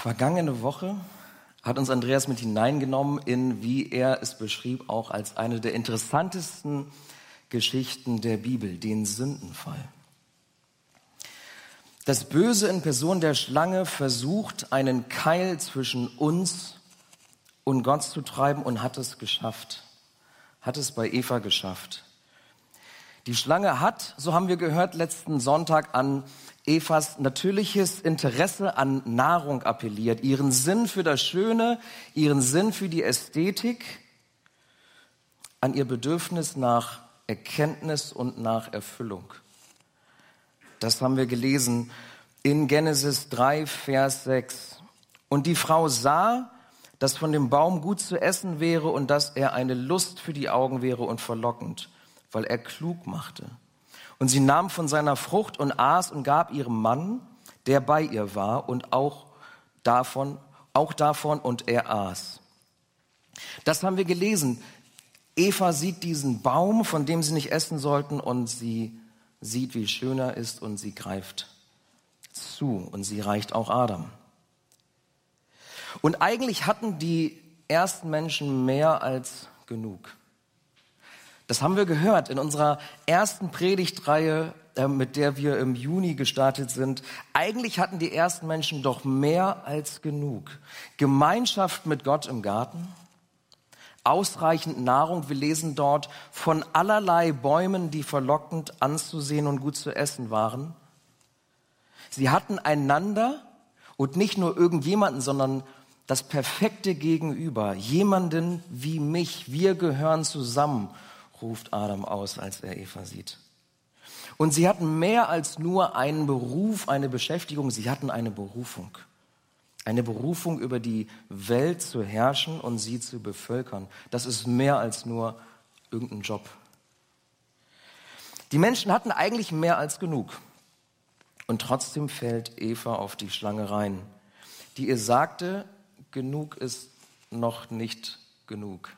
Vergangene Woche hat uns Andreas mit hineingenommen in, wie er es beschrieb, auch als eine der interessantesten Geschichten der Bibel, den Sündenfall. Das Böse in Person der Schlange versucht, einen Keil zwischen uns und Gott zu treiben und hat es geschafft. Hat es bei Eva geschafft. Die Schlange hat, so haben wir gehört letzten Sonntag, an Evas natürliches Interesse an Nahrung appelliert, ihren Sinn für das Schöne, ihren Sinn für die Ästhetik, an ihr Bedürfnis nach Erkenntnis und nach Erfüllung. Das haben wir gelesen in Genesis 3, Vers 6. Und die Frau sah, dass von dem Baum gut zu essen wäre und dass er eine Lust für die Augen wäre und verlockend, weil er klug machte. Und sie nahm von seiner Frucht und aß und gab ihrem Mann, der bei ihr war, und auch davon, auch davon, und er aß. Das haben wir gelesen. Eva sieht diesen Baum, von dem sie nicht essen sollten, und sie sieht, wie schön er ist, und sie greift zu, und sie reicht auch Adam. Und eigentlich hatten die ersten Menschen mehr als genug. Das haben wir gehört in unserer ersten Predigtreihe, äh, mit der wir im Juni gestartet sind. Eigentlich hatten die ersten Menschen doch mehr als genug. Gemeinschaft mit Gott im Garten, ausreichend Nahrung. Wir lesen dort von allerlei Bäumen, die verlockend anzusehen und gut zu essen waren. Sie hatten einander und nicht nur irgendjemanden, sondern das perfekte Gegenüber, jemanden wie mich. Wir gehören zusammen ruft Adam aus, als er Eva sieht. Und sie hatten mehr als nur einen Beruf, eine Beschäftigung, sie hatten eine Berufung. Eine Berufung über die Welt zu herrschen und sie zu bevölkern. Das ist mehr als nur irgendein Job. Die Menschen hatten eigentlich mehr als genug. Und trotzdem fällt Eva auf die Schlange rein, die ihr sagte, genug ist noch nicht genug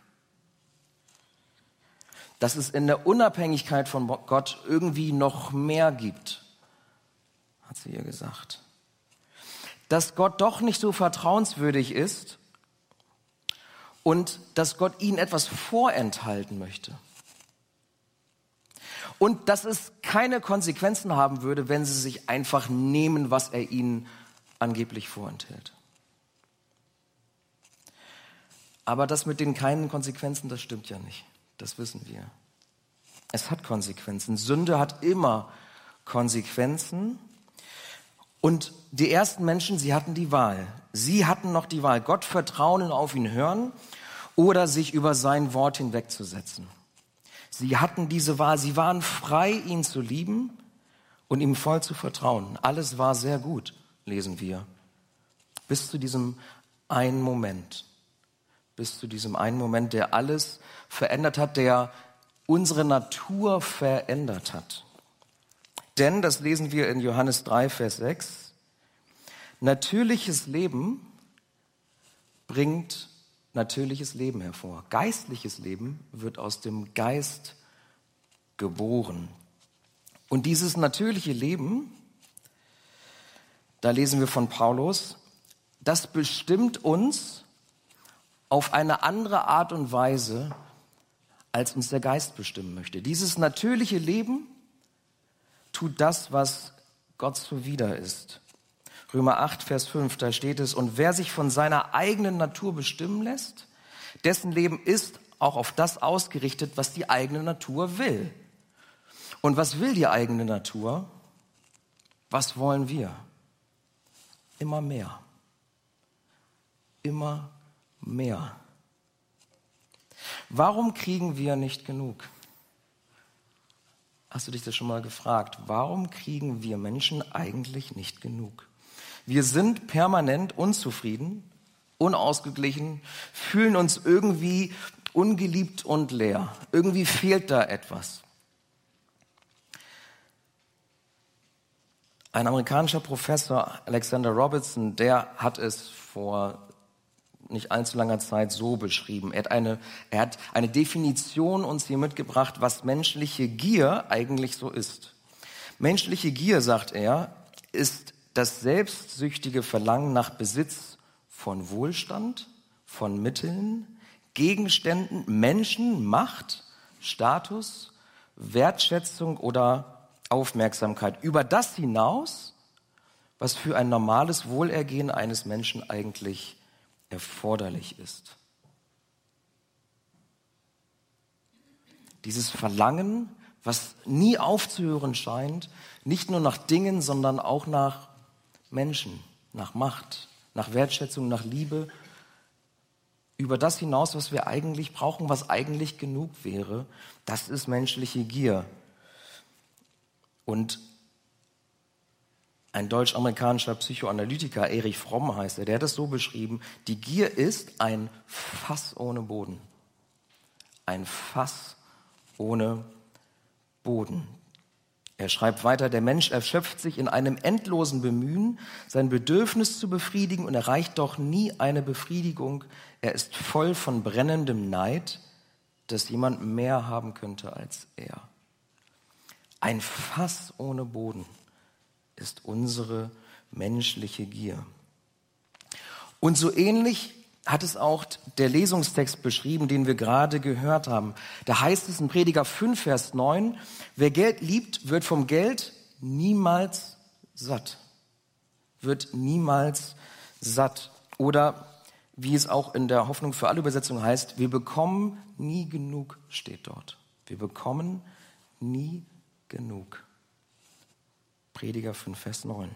dass es in der Unabhängigkeit von Gott irgendwie noch mehr gibt, hat sie ihr gesagt. Dass Gott doch nicht so vertrauenswürdig ist und dass Gott ihnen etwas vorenthalten möchte. Und dass es keine Konsequenzen haben würde, wenn sie sich einfach nehmen, was er ihnen angeblich vorenthält. Aber das mit den keinen Konsequenzen, das stimmt ja nicht. Das wissen wir. Es hat Konsequenzen. Sünde hat immer Konsequenzen. Und die ersten Menschen, sie hatten die Wahl. Sie hatten noch die Wahl, Gott vertrauen und auf ihn hören oder sich über sein Wort hinwegzusetzen. Sie hatten diese Wahl. Sie waren frei, ihn zu lieben und ihm voll zu vertrauen. Alles war sehr gut, lesen wir. Bis zu diesem einen Moment. Bis zu diesem einen Moment, der alles verändert hat, der unsere Natur verändert hat. Denn, das lesen wir in Johannes 3, Vers 6, natürliches Leben bringt natürliches Leben hervor. Geistliches Leben wird aus dem Geist geboren. Und dieses natürliche Leben, da lesen wir von Paulus, das bestimmt uns auf eine andere Art und Weise als uns der Geist bestimmen möchte. Dieses natürliche Leben tut das, was Gott zuwider ist. Römer 8, Vers 5, da steht es, und wer sich von seiner eigenen Natur bestimmen lässt, dessen Leben ist auch auf das ausgerichtet, was die eigene Natur will. Und was will die eigene Natur? Was wollen wir? Immer mehr. Immer mehr. Warum kriegen wir nicht genug? Hast du dich das schon mal gefragt? Warum kriegen wir Menschen eigentlich nicht genug? Wir sind permanent unzufrieden, unausgeglichen, fühlen uns irgendwie ungeliebt und leer. Irgendwie fehlt da etwas. Ein amerikanischer Professor, Alexander Robertson, der hat es vor nicht allzu langer Zeit so beschrieben. Er hat eine, er hat eine Definition uns hier mitgebracht, was menschliche Gier eigentlich so ist. Menschliche Gier, sagt er, ist das selbstsüchtige Verlangen nach Besitz von Wohlstand, von Mitteln, Gegenständen, Menschen, Macht, Status, Wertschätzung oder Aufmerksamkeit. Über das hinaus, was für ein normales Wohlergehen eines Menschen eigentlich erforderlich ist. Dieses Verlangen, was nie aufzuhören scheint, nicht nur nach Dingen, sondern auch nach Menschen, nach Macht, nach Wertschätzung, nach Liebe, über das hinaus, was wir eigentlich brauchen, was eigentlich genug wäre, das ist menschliche Gier. Und ein deutsch-amerikanischer Psychoanalytiker, Erich Fromm heißt er, der hat es so beschrieben, die Gier ist ein Fass ohne Boden. Ein Fass ohne Boden. Er schreibt weiter, der Mensch erschöpft sich in einem endlosen Bemühen, sein Bedürfnis zu befriedigen und erreicht doch nie eine Befriedigung. Er ist voll von brennendem Neid, dass jemand mehr haben könnte als er. Ein Fass ohne Boden ist unsere menschliche Gier. Und so ähnlich hat es auch der Lesungstext beschrieben, den wir gerade gehört haben. Da heißt es in Prediger 5, Vers 9, wer Geld liebt, wird vom Geld niemals satt. Wird niemals satt. Oder wie es auch in der Hoffnung für alle Übersetzungen heißt, wir bekommen nie genug, steht dort. Wir bekommen nie genug. Prediger 5, Vers 9.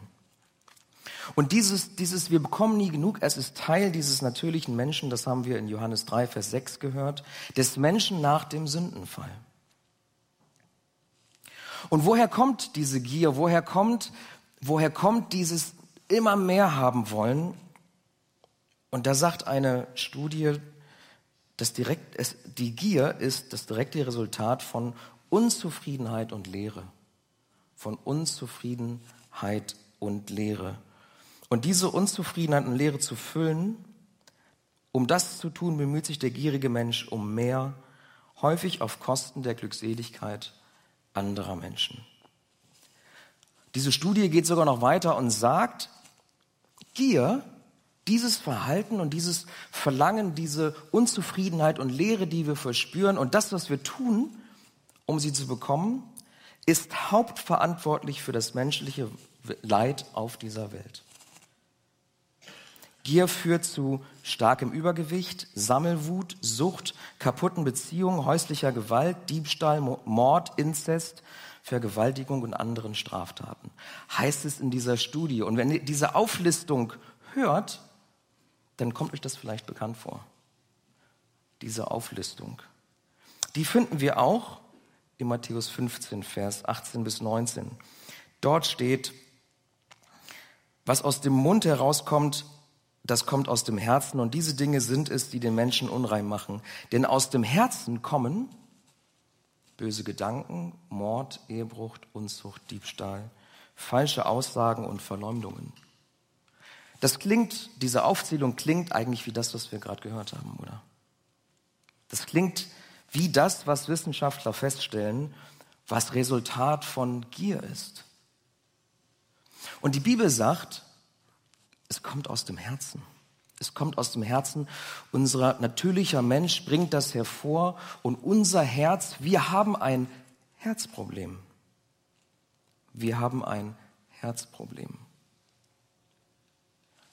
Und dieses, dieses, wir bekommen nie genug, es ist Teil dieses natürlichen Menschen, das haben wir in Johannes 3, Vers 6 gehört, des Menschen nach dem Sündenfall. Und woher kommt diese Gier? Woher kommt, woher kommt dieses immer mehr haben wollen? Und da sagt eine Studie, dass direkt, es, die Gier ist das direkte Resultat von Unzufriedenheit und Leere. Von Unzufriedenheit und Leere. Und diese Unzufriedenheit und Leere zu füllen, um das zu tun, bemüht sich der gierige Mensch um mehr, häufig auf Kosten der Glückseligkeit anderer Menschen. Diese Studie geht sogar noch weiter und sagt, Gier, dieses Verhalten und dieses Verlangen, diese Unzufriedenheit und Leere, die wir verspüren und das, was wir tun, um sie zu bekommen, ist hauptverantwortlich für das menschliche Leid auf dieser Welt. Gier führt zu starkem Übergewicht, Sammelwut, Sucht, kaputten Beziehungen, häuslicher Gewalt, Diebstahl, Mord, Inzest, Vergewaltigung und anderen Straftaten. Heißt es in dieser Studie. Und wenn ihr diese Auflistung hört, dann kommt euch das vielleicht bekannt vor. Diese Auflistung. Die finden wir auch in Matthäus 15, Vers 18 bis 19. Dort steht, was aus dem Mund herauskommt, das kommt aus dem Herzen und diese Dinge sind es, die den Menschen unrein machen. Denn aus dem Herzen kommen böse Gedanken, Mord, Ehebruch, Unzucht, Diebstahl, falsche Aussagen und Verleumdungen. Das klingt, diese Aufzählung klingt eigentlich wie das, was wir gerade gehört haben, oder? Das klingt wie das, was Wissenschaftler feststellen, was Resultat von Gier ist. Und die Bibel sagt, es kommt aus dem Herzen. Es kommt aus dem Herzen. Unser natürlicher Mensch bringt das hervor und unser Herz, wir haben ein Herzproblem. Wir haben ein Herzproblem.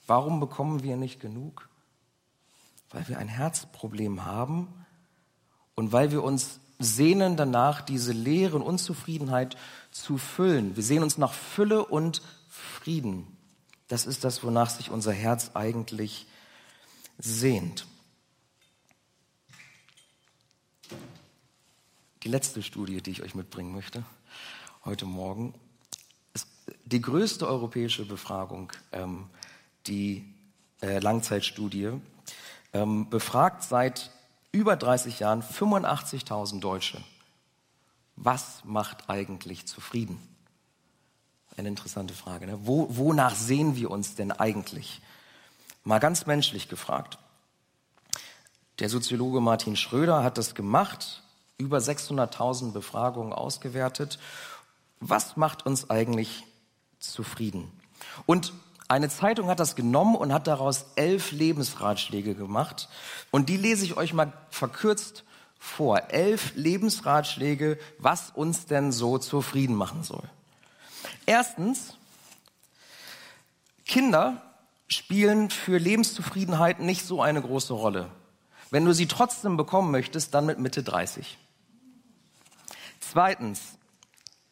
Warum bekommen wir nicht genug? Weil wir ein Herzproblem haben und weil wir uns sehnen danach, diese Leere und Unzufriedenheit zu füllen. Wir sehen uns nach Fülle und Frieden. Das ist das, wonach sich unser Herz eigentlich sehnt. Die letzte Studie, die ich euch mitbringen möchte heute Morgen, ist die größte europäische Befragung, ähm, die äh, Langzeitstudie, ähm, befragt seit über 30 Jahren 85.000 Deutsche. Was macht eigentlich zufrieden? Eine interessante Frage. Ne? Wo, wonach sehen wir uns denn eigentlich? Mal ganz menschlich gefragt. Der Soziologe Martin Schröder hat das gemacht, über 600.000 Befragungen ausgewertet. Was macht uns eigentlich zufrieden? Und eine Zeitung hat das genommen und hat daraus elf Lebensratschläge gemacht. Und die lese ich euch mal verkürzt vor. Elf Lebensratschläge, was uns denn so zufrieden machen soll. Erstens, Kinder spielen für Lebenszufriedenheit nicht so eine große Rolle. Wenn du sie trotzdem bekommen möchtest, dann mit Mitte 30. Zweitens,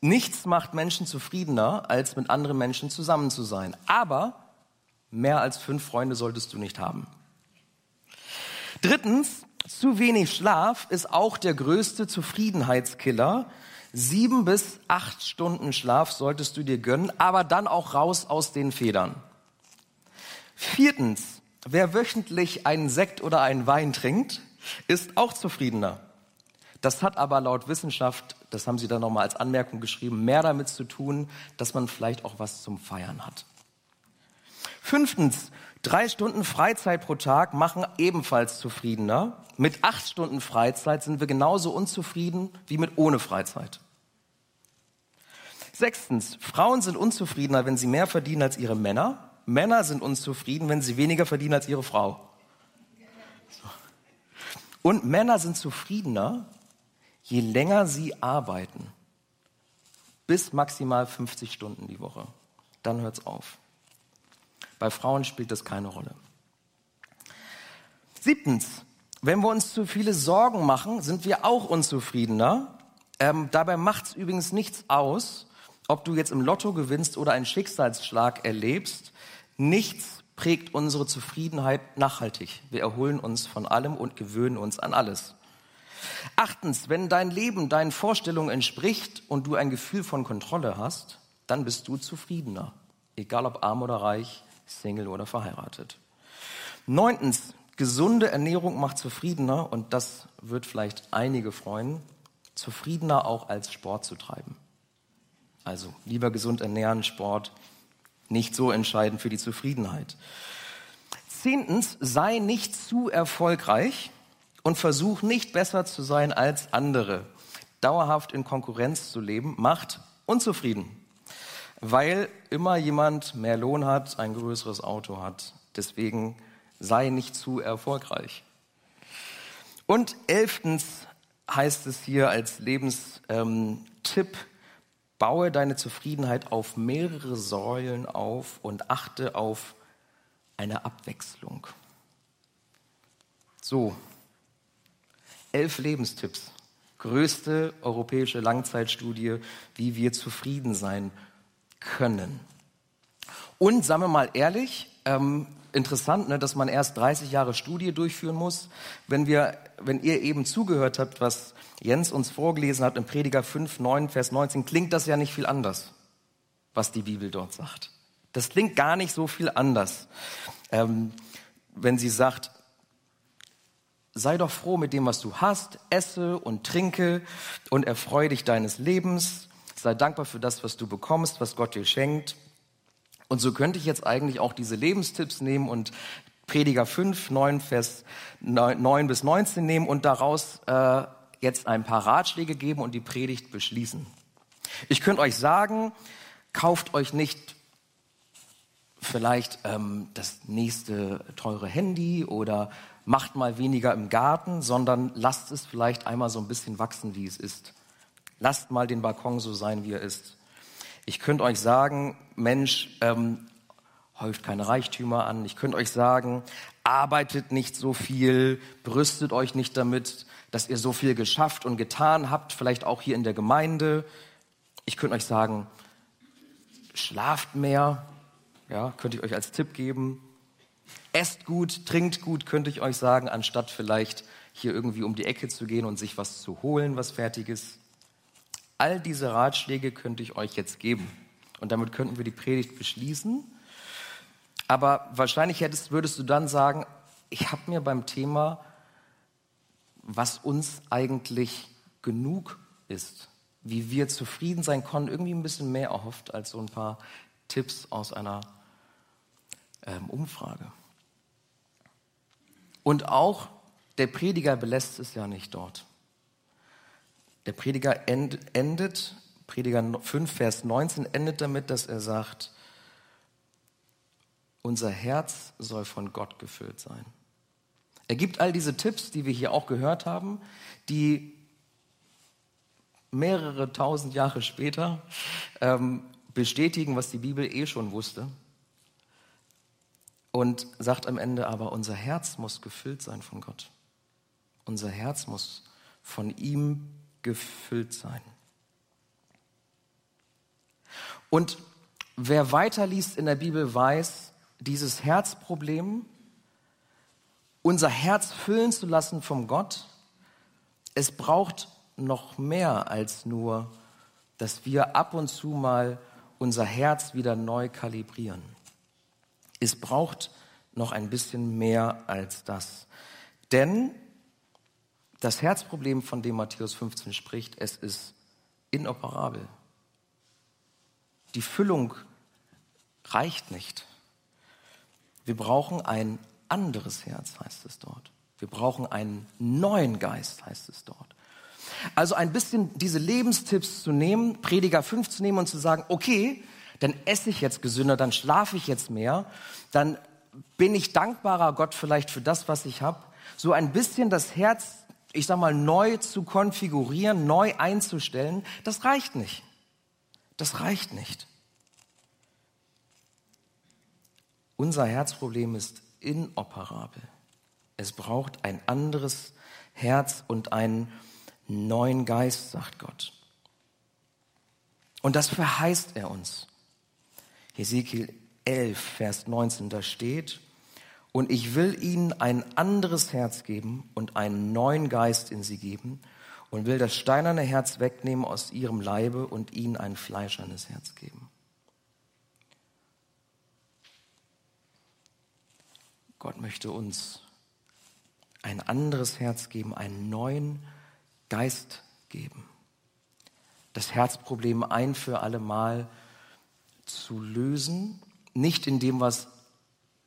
nichts macht Menschen zufriedener, als mit anderen Menschen zusammen zu sein. Aber mehr als fünf Freunde solltest du nicht haben. Drittens, zu wenig Schlaf ist auch der größte Zufriedenheitskiller. Sieben bis acht Stunden Schlaf solltest du dir gönnen, aber dann auch raus aus den Federn. Viertens, wer wöchentlich einen Sekt oder einen Wein trinkt, ist auch zufriedener. Das hat aber laut Wissenschaft, das haben sie dann nochmal als Anmerkung geschrieben, mehr damit zu tun, dass man vielleicht auch was zum Feiern hat. Fünftens, drei Stunden Freizeit pro Tag machen ebenfalls zufriedener. Mit acht Stunden Freizeit sind wir genauso unzufrieden wie mit ohne Freizeit. Sechstens, Frauen sind unzufriedener, wenn sie mehr verdienen als ihre Männer. Männer sind unzufrieden, wenn sie weniger verdienen als ihre Frau. Und Männer sind zufriedener, je länger sie arbeiten. Bis maximal 50 Stunden die Woche. Dann hört es auf. Bei Frauen spielt das keine Rolle. Siebtens, wenn wir uns zu viele Sorgen machen, sind wir auch unzufriedener. Ähm, dabei macht es übrigens nichts aus, ob du jetzt im Lotto gewinnst oder einen Schicksalsschlag erlebst. Nichts prägt unsere Zufriedenheit nachhaltig. Wir erholen uns von allem und gewöhnen uns an alles. Achtens, wenn dein Leben deinen Vorstellungen entspricht und du ein Gefühl von Kontrolle hast, dann bist du zufriedener. Egal ob arm oder reich, Single oder verheiratet. Neuntens, gesunde Ernährung macht zufriedener und das wird vielleicht einige freuen, zufriedener auch als Sport zu treiben. Also lieber gesund ernähren, Sport, nicht so entscheidend für die Zufriedenheit. Zehntens, sei nicht zu erfolgreich und versuch nicht besser zu sein als andere. Dauerhaft in Konkurrenz zu leben macht unzufrieden weil immer jemand mehr Lohn hat, ein größeres Auto hat. Deswegen sei nicht zu erfolgreich. Und elftens heißt es hier als Lebenstipp, ähm, baue deine Zufriedenheit auf mehrere Säulen auf und achte auf eine Abwechslung. So, elf Lebenstipps. Größte europäische Langzeitstudie, wie wir zufrieden sein können. Und sagen wir mal ehrlich, ähm, interessant, ne, dass man erst 30 Jahre Studie durchführen muss. Wenn, wir, wenn ihr eben zugehört habt, was Jens uns vorgelesen hat im Prediger 5, 9, Vers 19, klingt das ja nicht viel anders, was die Bibel dort sagt. Das klingt gar nicht so viel anders. Ähm, wenn sie sagt, sei doch froh mit dem, was du hast, esse und trinke und erfreue dich deines Lebens Sei dankbar für das, was du bekommst, was Gott dir schenkt. Und so könnte ich jetzt eigentlich auch diese Lebenstipps nehmen und Prediger 5, 9, Vers 9 bis 19 nehmen und daraus äh, jetzt ein paar Ratschläge geben und die Predigt beschließen. Ich könnte euch sagen, kauft euch nicht vielleicht ähm, das nächste teure Handy oder macht mal weniger im Garten, sondern lasst es vielleicht einmal so ein bisschen wachsen, wie es ist. Lasst mal den Balkon so sein, wie er ist. Ich könnte euch sagen, Mensch, ähm, häuft keine Reichtümer an. Ich könnte euch sagen, arbeitet nicht so viel, brüstet euch nicht damit, dass ihr so viel geschafft und getan habt, vielleicht auch hier in der Gemeinde. Ich könnte euch sagen, schlaft mehr, ja, könnte ich euch als Tipp geben. Esst gut, trinkt gut, könnte ich euch sagen, anstatt vielleicht hier irgendwie um die Ecke zu gehen und sich was zu holen, was fertig ist. All diese Ratschläge könnte ich euch jetzt geben. Und damit könnten wir die Predigt beschließen. Aber wahrscheinlich hättest, würdest du dann sagen, ich habe mir beim Thema, was uns eigentlich genug ist, wie wir zufrieden sein können, irgendwie ein bisschen mehr erhofft als so ein paar Tipps aus einer ähm, Umfrage. Und auch der Prediger belässt es ja nicht dort. Der Prediger endet, Prediger 5, Vers 19 endet damit, dass er sagt, unser Herz soll von Gott gefüllt sein. Er gibt all diese Tipps, die wir hier auch gehört haben, die mehrere tausend Jahre später ähm, bestätigen, was die Bibel eh schon wusste. Und sagt am Ende aber, unser Herz muss gefüllt sein von Gott. Unser Herz muss von ihm gefüllt sein. Und wer weiterliest in der Bibel weiß, dieses Herzproblem, unser Herz füllen zu lassen vom Gott, es braucht noch mehr als nur, dass wir ab und zu mal unser Herz wieder neu kalibrieren. Es braucht noch ein bisschen mehr als das. Denn das Herzproblem, von dem Matthäus 15 spricht, es ist inoperabel. Die Füllung reicht nicht. Wir brauchen ein anderes Herz, heißt es dort. Wir brauchen einen neuen Geist, heißt es dort. Also ein bisschen diese Lebenstipps zu nehmen, Prediger 5 zu nehmen und zu sagen, okay, dann esse ich jetzt gesünder, dann schlafe ich jetzt mehr, dann bin ich dankbarer Gott vielleicht für das, was ich habe. So ein bisschen das Herz, ich sag mal, neu zu konfigurieren, neu einzustellen, das reicht nicht. Das reicht nicht. Unser Herzproblem ist inoperabel. Es braucht ein anderes Herz und einen neuen Geist, sagt Gott. Und das verheißt er uns. Hesekiel 11, Vers 19, da steht, und ich will ihnen ein anderes Herz geben und einen neuen Geist in sie geben und will das steinerne Herz wegnehmen aus ihrem Leibe und ihnen ein fleischernes Herz geben. Gott möchte uns ein anderes Herz geben, einen neuen Geist geben. Das Herzproblem ein für alle Mal zu lösen, nicht indem wir es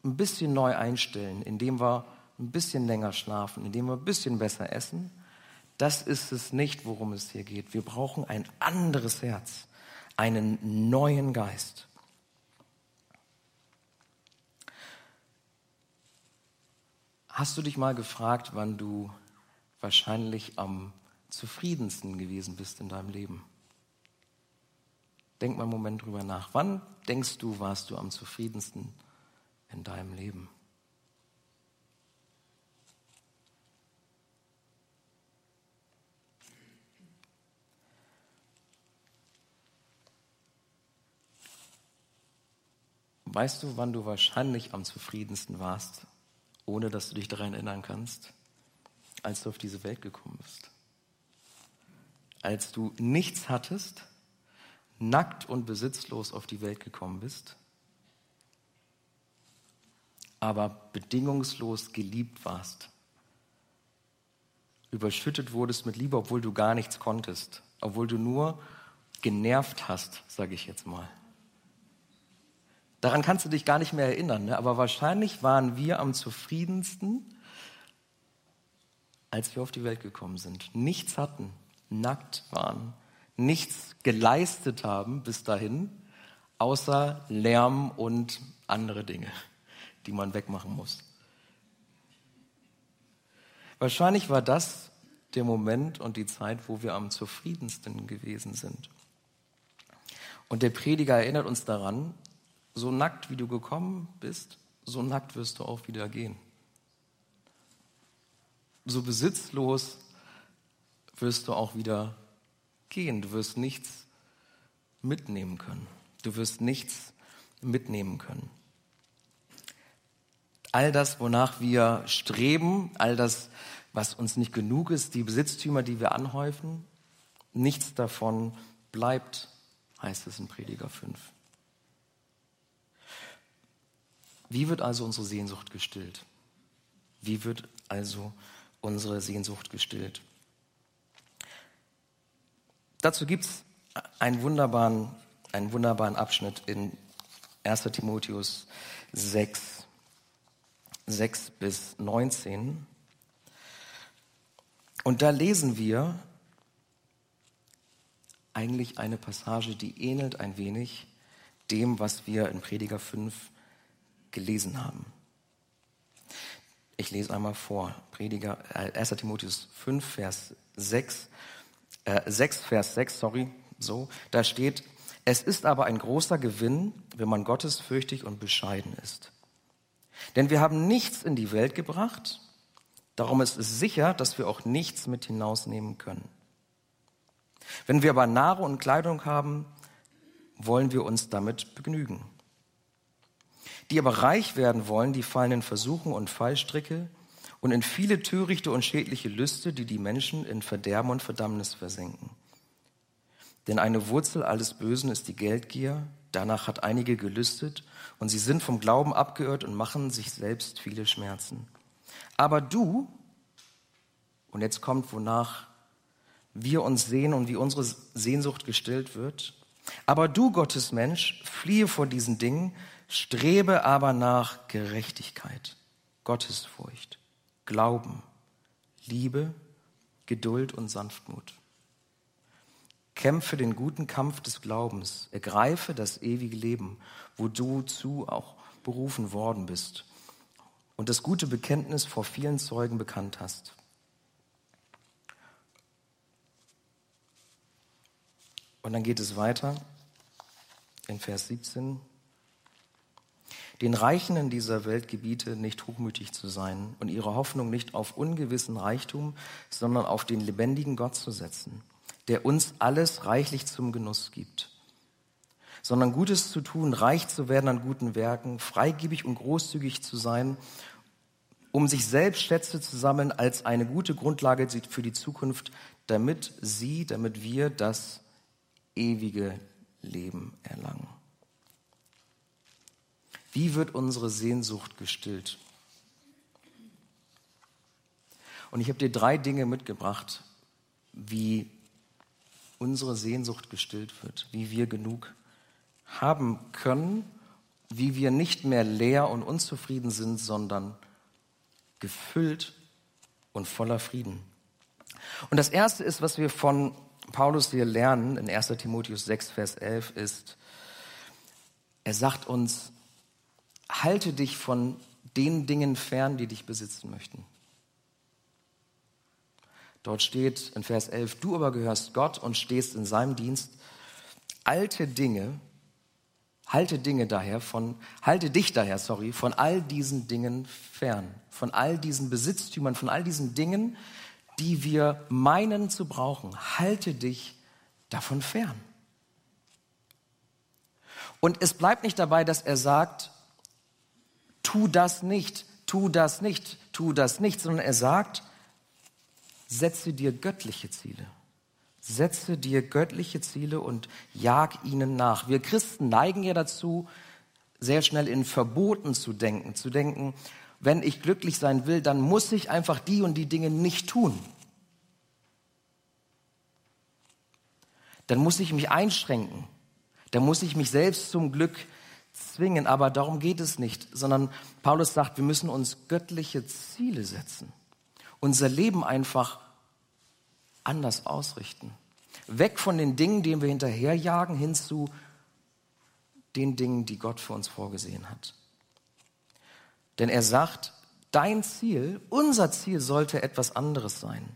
ein bisschen neu einstellen, indem wir ein bisschen länger schlafen, indem wir ein bisschen besser essen. Das ist es nicht, worum es hier geht. Wir brauchen ein anderes Herz, einen neuen Geist. Hast du dich mal gefragt, wann du wahrscheinlich am zufriedensten gewesen bist in deinem Leben? Denk mal einen Moment drüber nach. Wann denkst du, warst du am zufriedensten in deinem Leben? Weißt du, wann du wahrscheinlich am zufriedensten warst, ohne dass du dich daran erinnern kannst, als du auf diese Welt gekommen bist? Als du nichts hattest, nackt und besitzlos auf die Welt gekommen bist, aber bedingungslos geliebt warst, überschüttet wurdest mit Liebe, obwohl du gar nichts konntest, obwohl du nur genervt hast, sage ich jetzt mal. Daran kannst du dich gar nicht mehr erinnern, ne? aber wahrscheinlich waren wir am zufriedensten, als wir auf die Welt gekommen sind. Nichts hatten, nackt waren, nichts geleistet haben bis dahin, außer Lärm und andere Dinge, die man wegmachen muss. Wahrscheinlich war das der Moment und die Zeit, wo wir am zufriedensten gewesen sind. Und der Prediger erinnert uns daran, so nackt wie du gekommen bist, so nackt wirst du auch wieder gehen. So besitzlos wirst du auch wieder gehen. Du wirst nichts mitnehmen können. Du wirst nichts mitnehmen können. All das, wonach wir streben, all das, was uns nicht genug ist, die Besitztümer, die wir anhäufen, nichts davon bleibt, heißt es in Prediger 5. Wie wird also unsere Sehnsucht gestillt? Wie wird also unsere Sehnsucht gestillt? Dazu gibt es einen wunderbaren, einen wunderbaren Abschnitt in 1 Timotheus 6, 6 bis 19. Und da lesen wir eigentlich eine Passage, die ähnelt ein wenig dem, was wir in Prediger 5 gelesen haben. Ich lese einmal vor, Prediger, äh, 1. Timotheus 5, Vers 6, äh, 6, Vers 6, sorry, so, da steht, es ist aber ein großer Gewinn, wenn man gottesfürchtig und bescheiden ist. Denn wir haben nichts in die Welt gebracht, darum ist es sicher, dass wir auch nichts mit hinausnehmen können. Wenn wir aber Nahrung und Kleidung haben, wollen wir uns damit begnügen. Die aber reich werden wollen, die fallen in Versuchen und Fallstricke und in viele törichte und schädliche Lüste, die die Menschen in Verderben und Verdammnis versenken. Denn eine Wurzel alles Bösen ist die Geldgier, danach hat einige gelüstet und sie sind vom Glauben abgeirrt und machen sich selbst viele Schmerzen. Aber du, und jetzt kommt, wonach wir uns sehen und wie unsere Sehnsucht gestillt wird, aber du, Gottes Mensch, fliehe vor diesen Dingen, strebe aber nach Gerechtigkeit, Gottesfurcht, Glauben, Liebe, Geduld und Sanftmut. Kämpfe den guten Kampf des Glaubens, ergreife das ewige Leben, wo du zu auch berufen worden bist und das gute Bekenntnis vor vielen Zeugen bekannt hast. Und dann geht es weiter in Vers 17. Den Reichen in dieser Welt gebiete, nicht hochmütig zu sein und ihre Hoffnung nicht auf ungewissen Reichtum, sondern auf den lebendigen Gott zu setzen, der uns alles reichlich zum Genuss gibt. Sondern Gutes zu tun, reich zu werden an guten Werken, freigebig und großzügig zu sein, um sich selbst Schätze zu sammeln als eine gute Grundlage für die Zukunft, damit sie, damit wir das ewige Leben erlangen. Wie wird unsere Sehnsucht gestillt? Und ich habe dir drei Dinge mitgebracht, wie unsere Sehnsucht gestillt wird, wie wir genug haben können, wie wir nicht mehr leer und unzufrieden sind, sondern gefüllt und voller Frieden. Und das Erste ist, was wir von Paulus hier lernen in 1 Timotheus 6, Vers 11 ist, er sagt uns, halte dich von den Dingen fern, die dich besitzen möchten. Dort steht in Vers 11, du aber gehörst Gott und stehst in seinem Dienst. Alte Dinge, halte Dinge daher von, halte dich daher, sorry, von all diesen Dingen fern, von all diesen Besitztümern, von all diesen Dingen, die wir meinen zu brauchen. Halte dich davon fern. Und es bleibt nicht dabei, dass er sagt, tu das nicht, tu das nicht, tu das nicht, sondern er sagt, setze dir göttliche Ziele. Setze dir göttliche Ziele und jag ihnen nach. Wir Christen neigen ja dazu, sehr schnell in Verboten zu denken, zu denken, wenn ich glücklich sein will, dann muss ich einfach die und die Dinge nicht tun. Dann muss ich mich einschränken. Dann muss ich mich selbst zum Glück zwingen. Aber darum geht es nicht, sondern Paulus sagt, wir müssen uns göttliche Ziele setzen. Unser Leben einfach anders ausrichten. Weg von den Dingen, denen wir hinterherjagen, hin zu den Dingen, die Gott für uns vorgesehen hat. Denn er sagt, dein Ziel, unser Ziel sollte etwas anderes sein.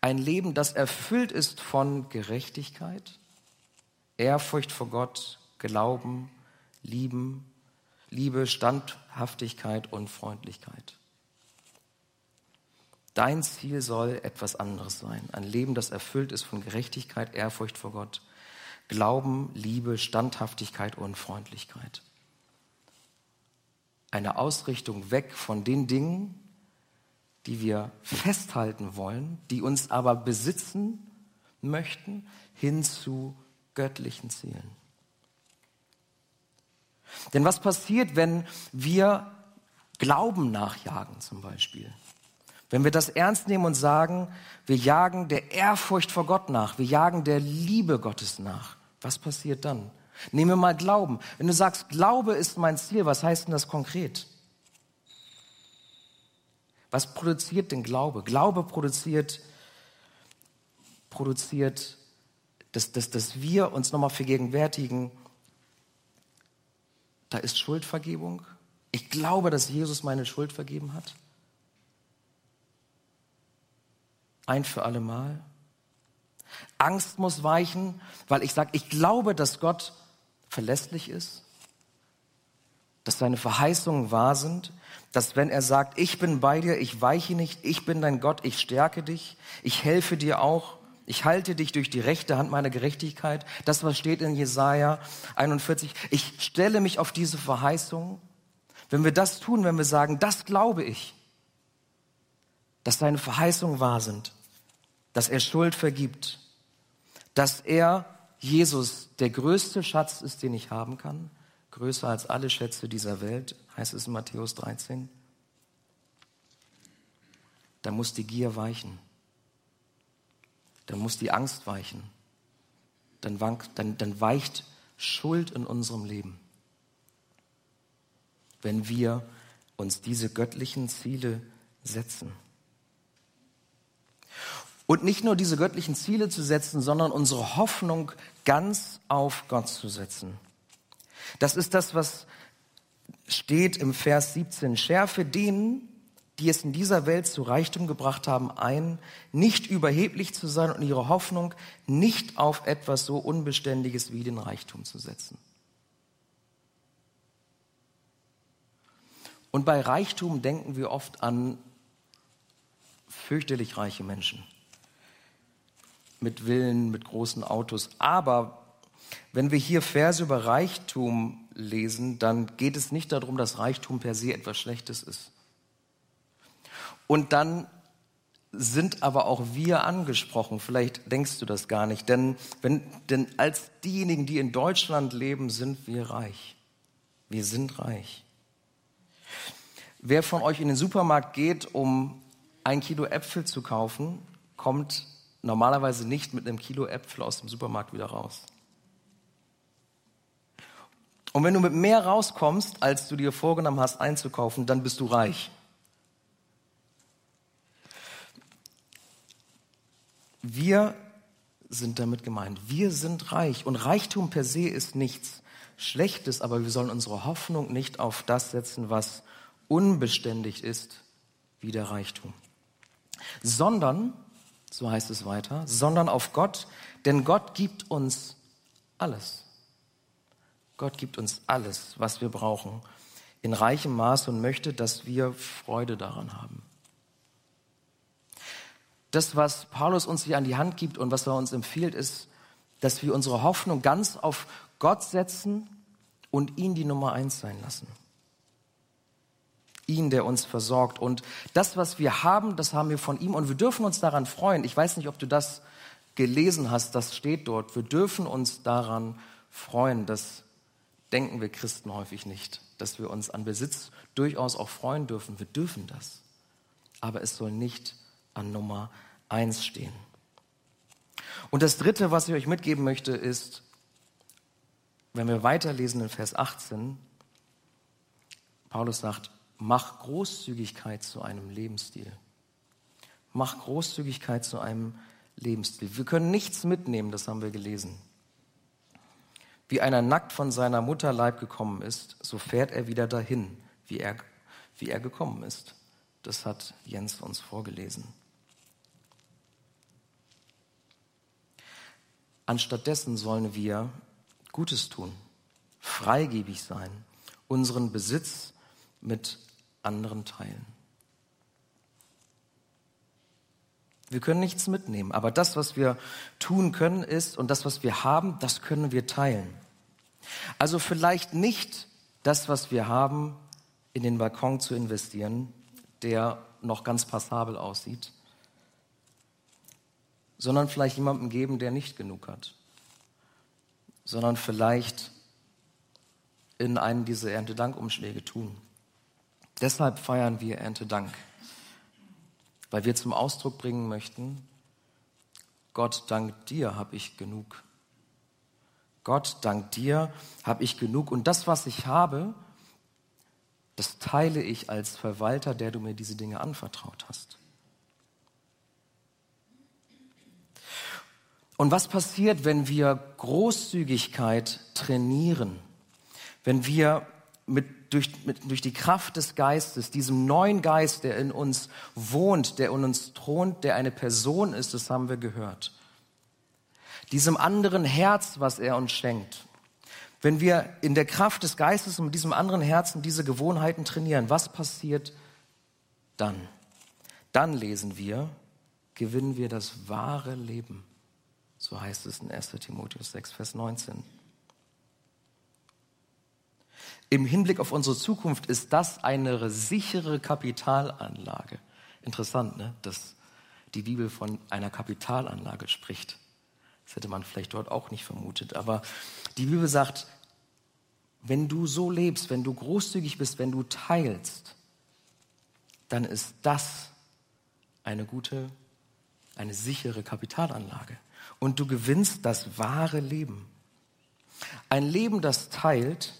Ein Leben, das erfüllt ist von Gerechtigkeit, Ehrfurcht vor Gott, Glauben, Lieben, Liebe, Standhaftigkeit und Freundlichkeit. Dein Ziel soll etwas anderes sein. Ein Leben, das erfüllt ist von Gerechtigkeit, Ehrfurcht vor Gott, Glauben, Liebe, Standhaftigkeit und Freundlichkeit eine Ausrichtung weg von den Dingen, die wir festhalten wollen, die uns aber besitzen möchten, hin zu göttlichen Zielen. Denn was passiert, wenn wir Glauben nachjagen zum Beispiel? Wenn wir das ernst nehmen und sagen, wir jagen der Ehrfurcht vor Gott nach, wir jagen der Liebe Gottes nach, was passiert dann? Nehmen wir mal Glauben. Wenn du sagst, Glaube ist mein Ziel, was heißt denn das konkret? Was produziert denn Glaube? Glaube produziert, produziert, dass, dass, dass wir uns nochmal vergegenwärtigen, da ist Schuldvergebung, Ich glaube, dass Jesus meine Schuld vergeben hat. Ein für alle Mal. Angst muss weichen, weil ich sage, ich glaube, dass Gott verlässlich ist, dass seine Verheißungen wahr sind, dass wenn er sagt, ich bin bei dir, ich weiche nicht, ich bin dein Gott, ich stärke dich, ich helfe dir auch, ich halte dich durch die rechte Hand meiner Gerechtigkeit. Das, was steht in Jesaja 41. Ich stelle mich auf diese Verheißung. Wenn wir das tun, wenn wir sagen, das glaube ich, dass seine Verheißungen wahr sind, dass er Schuld vergibt, dass er, Jesus, der größte Schatz ist, den ich haben kann, größer als alle Schätze dieser Welt, heißt es in Matthäus 13. Da muss die Gier weichen. Da muss die Angst weichen. Dann, wankt, dann, dann weicht Schuld in unserem Leben. Wenn wir uns diese göttlichen Ziele setzen. Und nicht nur diese göttlichen Ziele zu setzen, sondern unsere Hoffnung ganz auf Gott zu setzen. Das ist das, was steht im Vers 17. Schärfe denen, die es in dieser Welt zu Reichtum gebracht haben, ein, nicht überheblich zu sein und ihre Hoffnung nicht auf etwas so Unbeständiges wie den Reichtum zu setzen. Und bei Reichtum denken wir oft an fürchterlich reiche Menschen mit Villen, mit großen Autos. Aber wenn wir hier Verse über Reichtum lesen, dann geht es nicht darum, dass Reichtum per se etwas Schlechtes ist. Und dann sind aber auch wir angesprochen. Vielleicht denkst du das gar nicht, denn, wenn, denn als diejenigen, die in Deutschland leben, sind wir reich. Wir sind reich. Wer von euch in den Supermarkt geht, um ein Kilo Äpfel zu kaufen, kommt normalerweise nicht mit einem Kilo Äpfel aus dem Supermarkt wieder raus. Und wenn du mit mehr rauskommst, als du dir vorgenommen hast einzukaufen, dann bist du reich. Wir sind damit gemeint. Wir sind reich. Und Reichtum per se ist nichts Schlechtes, aber wir sollen unsere Hoffnung nicht auf das setzen, was unbeständig ist, wie der Reichtum. Sondern so heißt es weiter, sondern auf Gott, denn Gott gibt uns alles. Gott gibt uns alles, was wir brauchen, in reichem Maß und möchte, dass wir Freude daran haben. Das, was Paulus uns hier an die Hand gibt und was er uns empfiehlt, ist, dass wir unsere Hoffnung ganz auf Gott setzen und ihn die Nummer eins sein lassen ihn, der uns versorgt. Und das, was wir haben, das haben wir von ihm und wir dürfen uns daran freuen. Ich weiß nicht, ob du das gelesen hast, das steht dort. Wir dürfen uns daran freuen. Das denken wir Christen häufig nicht, dass wir uns an Besitz durchaus auch freuen dürfen. Wir dürfen das. Aber es soll nicht an Nummer eins stehen. Und das Dritte, was ich euch mitgeben möchte, ist, wenn wir weiterlesen in Vers 18, Paulus sagt, Mach Großzügigkeit zu einem Lebensstil. Mach Großzügigkeit zu einem Lebensstil. Wir können nichts mitnehmen, das haben wir gelesen. Wie einer nackt von seiner Mutterleib gekommen ist, so fährt er wieder dahin, wie er, wie er gekommen ist. Das hat Jens uns vorgelesen. Anstattdessen sollen wir Gutes tun, freigebig sein, unseren Besitz mit anderen teilen. Wir können nichts mitnehmen, aber das, was wir tun können, ist, und das, was wir haben, das können wir teilen. Also vielleicht nicht das, was wir haben, in den Balkon zu investieren, der noch ganz passabel aussieht, sondern vielleicht jemandem geben, der nicht genug hat, sondern vielleicht in einen dieser Erntedankumschläge tun. Deshalb feiern wir Erntedank, weil wir zum Ausdruck bringen möchten, Gott, dank dir habe ich genug. Gott, dank dir habe ich genug. Und das, was ich habe, das teile ich als Verwalter, der du mir diese Dinge anvertraut hast. Und was passiert, wenn wir Großzügigkeit trainieren? Wenn wir mit, durch, mit, durch die Kraft des Geistes, diesem neuen Geist, der in uns wohnt, der in uns thront, der eine Person ist, das haben wir gehört. Diesem anderen Herz, was er uns schenkt. Wenn wir in der Kraft des Geistes und mit diesem anderen Herzen diese Gewohnheiten trainieren, was passiert dann? Dann lesen wir, gewinnen wir das wahre Leben. So heißt es in 1 Timotheus 6, Vers 19. Im Hinblick auf unsere Zukunft ist das eine sichere Kapitalanlage. Interessant, ne? dass die Bibel von einer Kapitalanlage spricht. Das hätte man vielleicht dort auch nicht vermutet. Aber die Bibel sagt, wenn du so lebst, wenn du großzügig bist, wenn du teilst, dann ist das eine gute, eine sichere Kapitalanlage. Und du gewinnst das wahre Leben. Ein Leben, das teilt,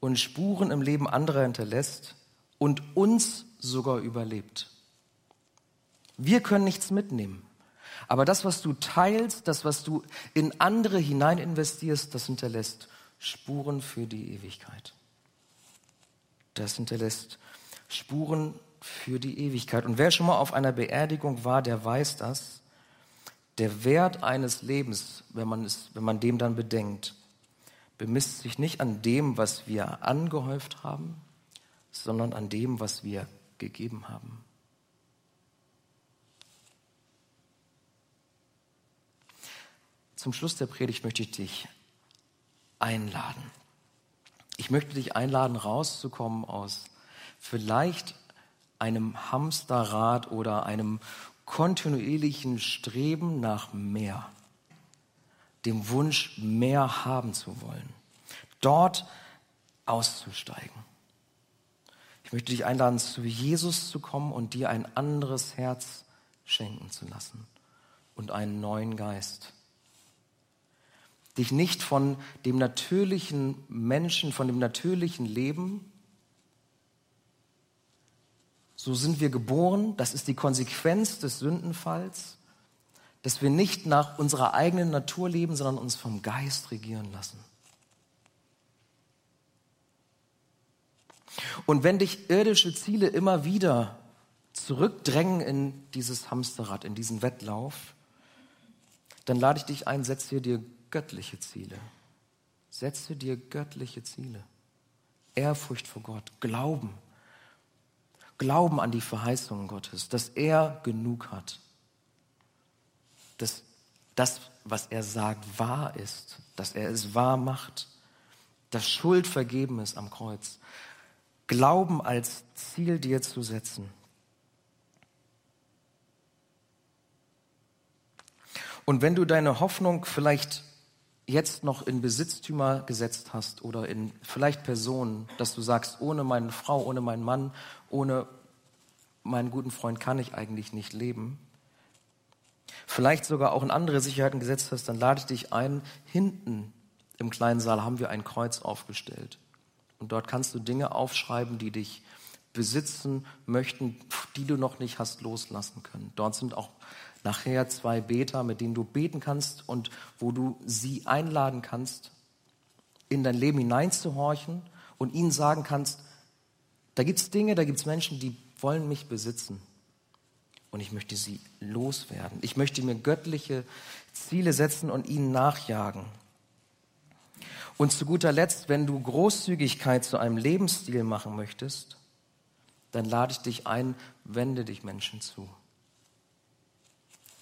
und Spuren im Leben anderer hinterlässt und uns sogar überlebt. Wir können nichts mitnehmen. Aber das, was du teilst, das, was du in andere hinein investierst, das hinterlässt Spuren für die Ewigkeit. Das hinterlässt Spuren für die Ewigkeit. Und wer schon mal auf einer Beerdigung war, der weiß das. Der Wert eines Lebens, wenn man, es, wenn man dem dann bedenkt, bemisst sich nicht an dem, was wir angehäuft haben, sondern an dem, was wir gegeben haben. Zum Schluss der Predigt möchte ich dich einladen. Ich möchte dich einladen, rauszukommen aus vielleicht einem Hamsterrad oder einem kontinuierlichen Streben nach mehr dem Wunsch, mehr haben zu wollen, dort auszusteigen. Ich möchte dich einladen, zu Jesus zu kommen und dir ein anderes Herz schenken zu lassen und einen neuen Geist. Dich nicht von dem natürlichen Menschen, von dem natürlichen Leben, so sind wir geboren, das ist die Konsequenz des Sündenfalls, dass wir nicht nach unserer eigenen Natur leben, sondern uns vom Geist regieren lassen. Und wenn dich irdische Ziele immer wieder zurückdrängen in dieses Hamsterrad, in diesen Wettlauf, dann lade ich dich ein, setze dir göttliche Ziele. Setze dir göttliche Ziele. Ehrfurcht vor Gott, Glauben. Glauben an die Verheißungen Gottes, dass er genug hat dass das, was er sagt, wahr ist, dass er es wahr macht, dass Schuld vergeben ist am Kreuz. Glauben als Ziel dir zu setzen. Und wenn du deine Hoffnung vielleicht jetzt noch in Besitztümer gesetzt hast oder in vielleicht Personen, dass du sagst, ohne meine Frau, ohne meinen Mann, ohne meinen guten Freund kann ich eigentlich nicht leben, vielleicht sogar auch in andere Sicherheiten gesetzt hast, dann lade ich dich ein. Hinten im kleinen Saal haben wir ein Kreuz aufgestellt. Und dort kannst du Dinge aufschreiben, die dich besitzen möchten, die du noch nicht hast loslassen können. Dort sind auch nachher zwei Beter, mit denen du beten kannst und wo du sie einladen kannst, in dein Leben hineinzuhorchen und ihnen sagen kannst, da gibt es Dinge, da gibt es Menschen, die wollen mich besitzen und ich möchte sie loswerden. Ich möchte mir göttliche Ziele setzen und ihnen nachjagen. Und zu guter Letzt, wenn du Großzügigkeit zu einem Lebensstil machen möchtest, dann lade ich dich ein, wende dich Menschen zu.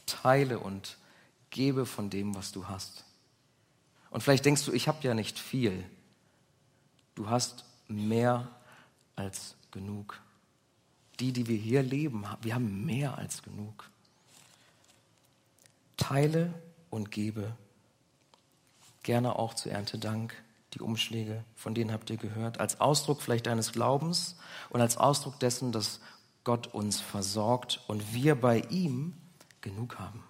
Teile und gebe von dem, was du hast. Und vielleicht denkst du, ich habe ja nicht viel. Du hast mehr als genug die, die wir hier leben, wir haben mehr als genug. Teile und gebe. Gerne auch zu Erntedank. Die Umschläge, von denen habt ihr gehört, als Ausdruck vielleicht deines Glaubens und als Ausdruck dessen, dass Gott uns versorgt und wir bei ihm genug haben.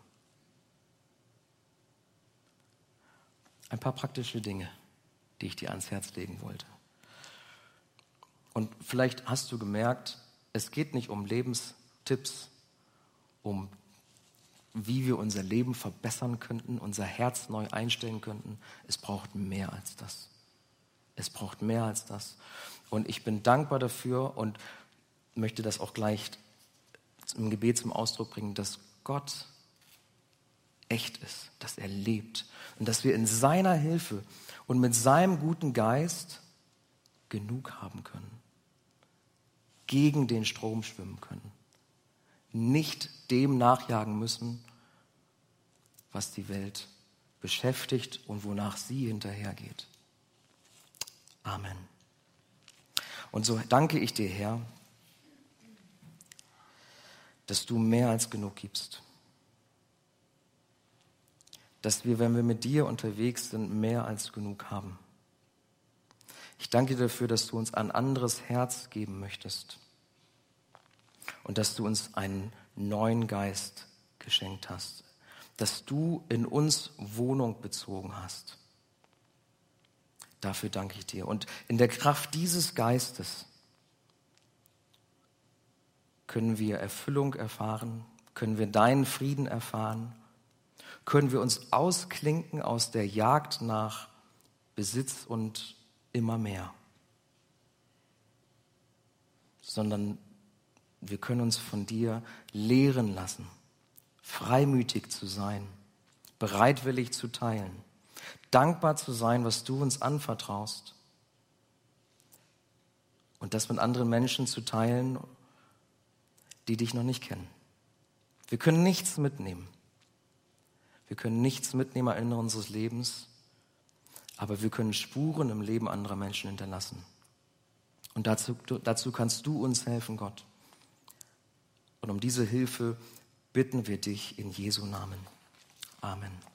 Ein paar praktische Dinge, die ich dir ans Herz legen wollte. Und vielleicht hast du gemerkt, es geht nicht um Lebenstipps, um wie wir unser Leben verbessern könnten, unser Herz neu einstellen könnten. Es braucht mehr als das. Es braucht mehr als das. Und ich bin dankbar dafür und möchte das auch gleich im Gebet zum Ausdruck bringen, dass Gott echt ist, dass er lebt und dass wir in seiner Hilfe und mit seinem guten Geist genug haben können, gegen den Strom schwimmen können, nicht dem nachjagen müssen, was die Welt beschäftigt und wonach sie hinterhergeht. Amen. Und so danke ich dir, Herr, dass du mehr als genug gibst. Dass wir, wenn wir mit dir unterwegs sind, mehr als genug haben. Ich danke dir dafür, dass du uns ein anderes Herz geben möchtest und dass du uns einen neuen Geist geschenkt hast, dass du in uns Wohnung bezogen hast. Dafür danke ich dir. Und in der Kraft dieses Geistes können wir Erfüllung erfahren, können wir deinen Frieden erfahren, können wir uns ausklinken aus der Jagd nach Besitz und immer mehr, sondern wir können uns von dir lehren lassen, freimütig zu sein, bereitwillig zu teilen, dankbar zu sein, was du uns anvertraust und das mit anderen Menschen zu teilen die dich noch nicht kennen. Wir können nichts mitnehmen. Wir können nichts mitnehmen am Ende unseres Lebens, aber wir können Spuren im Leben anderer Menschen hinterlassen. Und dazu, dazu kannst du uns helfen, Gott. Und um diese Hilfe bitten wir dich in Jesu Namen. Amen.